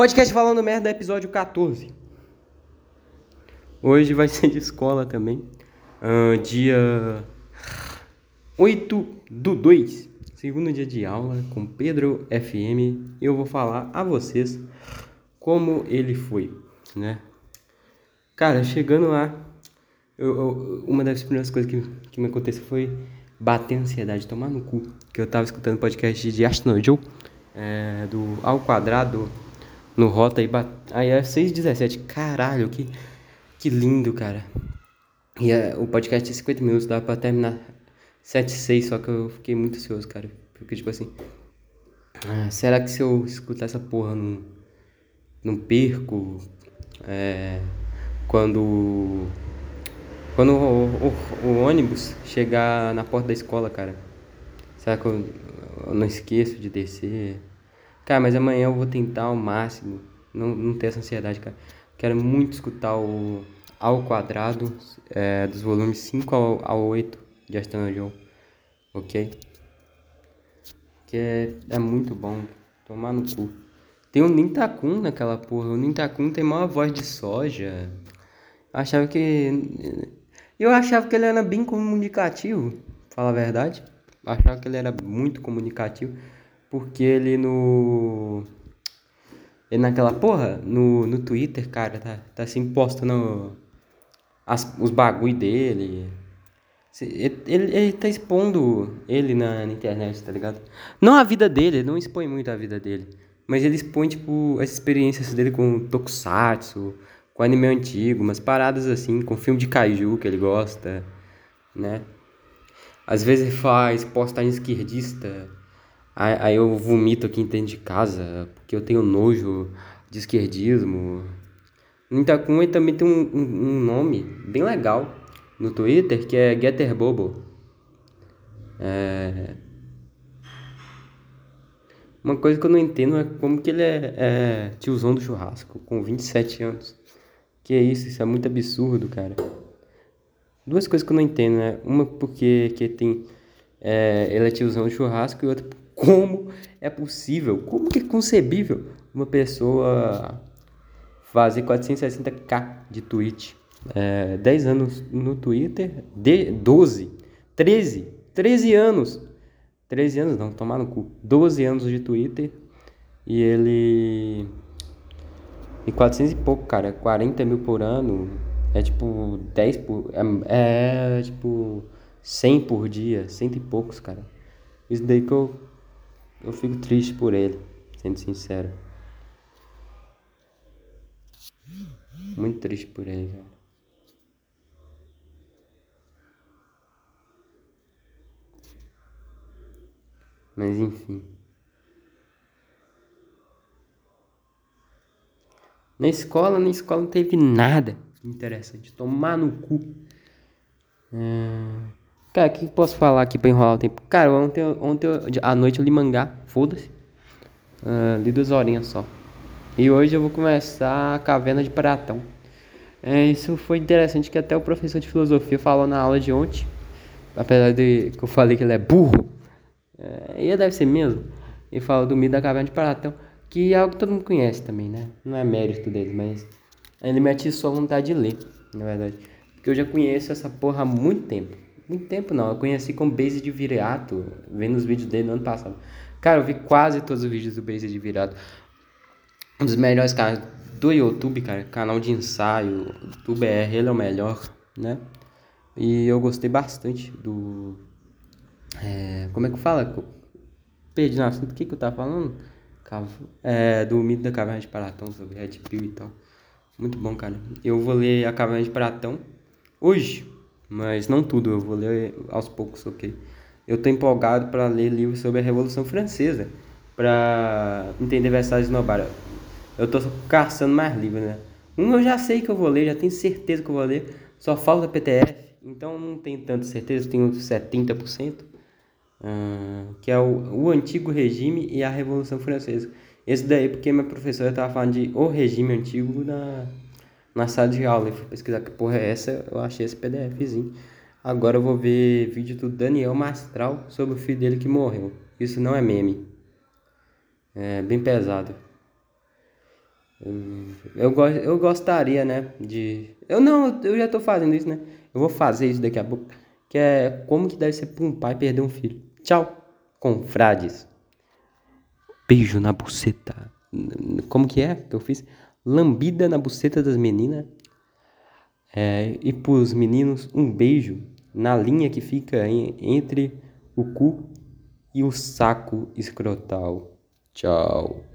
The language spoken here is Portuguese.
Podcast Falando Merda, episódio 14. Hoje vai ser de escola também. Uh, dia 8 do 2, segundo dia de aula com Pedro FM. Eu vou falar a vocês como ele foi, né? Cara, chegando lá, eu, eu, uma das primeiras coisas que, que me aconteceu foi bater ansiedade, tomar no cu. Que eu tava escutando podcast de Ashton Joe, é, do Ao Quadrado no Rota e bate... aí é 6h17. Caralho, que, que lindo, cara. E é, o podcast de 50 minutos dá pra terminar 7 6, só que eu fiquei muito ansioso, cara. Porque, tipo assim. Ah, será que se eu escutar essa porra não, não perco? É, quando. Quando o, o, o, ônibus chegar na porta da escola, cara. Será que eu, eu não esqueço de descer? Cara, mas amanhã eu vou tentar ao máximo não, não ter essa ansiedade, cara. Quero muito escutar o Ao Quadrado é, dos volumes 5 ao, ao 8 de Astana Joe, ok? Que é, é muito bom. Tomar no cu. Tem o Nintakun naquela porra. O Nintakun tem maior voz de soja. Achava que. Eu achava que ele era bem comunicativo, fala a verdade. Achava que ele era muito comunicativo. Porque ele no. Ele naquela porra, no, no Twitter, cara, tá, tá assim, postando as, os bagulho dele. Ele, ele, ele tá expondo ele na, na, internet, tá ligado? Não a vida dele, ele não expõe muito a vida dele. Mas ele expõe, tipo, as experiências dele com Tokusatsu, com anime antigo, umas paradas assim, com filme de kaiju que ele gosta, né? Às vezes ele faz postagem esquerdista Aí, aí eu vomito aqui dentro de casa, porque eu tenho nojo de esquerdismo. No Itacunha também tem um, um, um, nome bem legal no Twitter, que é Getter Bobo. É... Uma coisa que eu não entendo é como que ele é, é tiozão do churrasco, com 27 anos. Que é isso, isso é muito absurdo, cara. Duas coisas que eu não entendo, né? Uma porque que tem, é, ele é tiozão do churrasco e outra como é possível, como que é concebível uma pessoa fazer 460k de tweet, é, 10 anos no Twitter, de 12, 13, 13 anos, 13 anos não, tomar no cu, 12 anos de Twitter e ele e 400 e pouco, cara, 40 mil por ano, é tipo 10 por, é, é tipo 100 por dia, cento e poucos, cara. Isso daí que eu eu fico triste por ele, sendo sincero. Muito triste por ele, cara. Mas enfim. Na escola, na escola não teve nada interessante. Tomar no cu. É... Cara, o que posso falar aqui pra enrolar o tempo? Cara, ontem, ontem à noite eu li mangá, foda-se. Uh, li duas horinhas só. E hoje eu vou começar a Caverna de Pratão. É, isso foi interessante que até o professor de filosofia falou na aula de ontem. Apesar de que eu falei que ele é burro. É, e deve ser mesmo. Ele falou do mito da Caverna de Platão. Que é algo que todo mundo conhece também, né? Não é mérito dele, mas ele me atiçou a vontade de ler, na verdade. Porque eu já conheço essa porra há muito tempo. Muito tempo não, eu conheci com Base de Viriato, vendo os vídeos dele no ano passado. Cara, eu vi quase todos os vídeos do Base de Viriato. Um dos melhores canais do YouTube, cara, canal de ensaio, do BR, ele é o melhor, né? E eu gostei bastante do. É, como é que fala? Perdi no assunto, o que, que eu tava falando? É, do mito da caverna de Platão, sobre Red Pill e tal. Muito bom, cara. Eu vou ler a caverna de Platão hoje mas não tudo, eu vou ler aos poucos, ok? Eu estou empolgado para ler livros sobre a Revolução Francesa, para entender Versalhes Nobara. Eu estou caçando mais livros, né? Um eu já sei que eu vou ler, já tenho certeza que eu vou ler, só falta PTF, então não tenho tanta certeza, tenho 70%, uh, que é o, o Antigo Regime e a Revolução Francesa. Esse daí porque minha professora estava falando de o regime antigo na na sala de aula e fui pesquisar que porra é essa, eu achei esse PDFzinho. Agora eu vou ver vídeo do Daniel Mastral sobre o filho dele que morreu. Isso não é meme. É bem pesado. Eu, go eu gostaria, né, de... Eu não, eu já tô fazendo isso, né? Eu vou fazer isso daqui a pouco. Que é como que deve ser pra um pai perder um filho. Tchau, confrades. Beijo na buceta. Como que é que eu fiz? Lambida na buceta das meninas. É, e pros meninos, um beijo na linha que fica entre o cu e o saco escrotal. Tchau.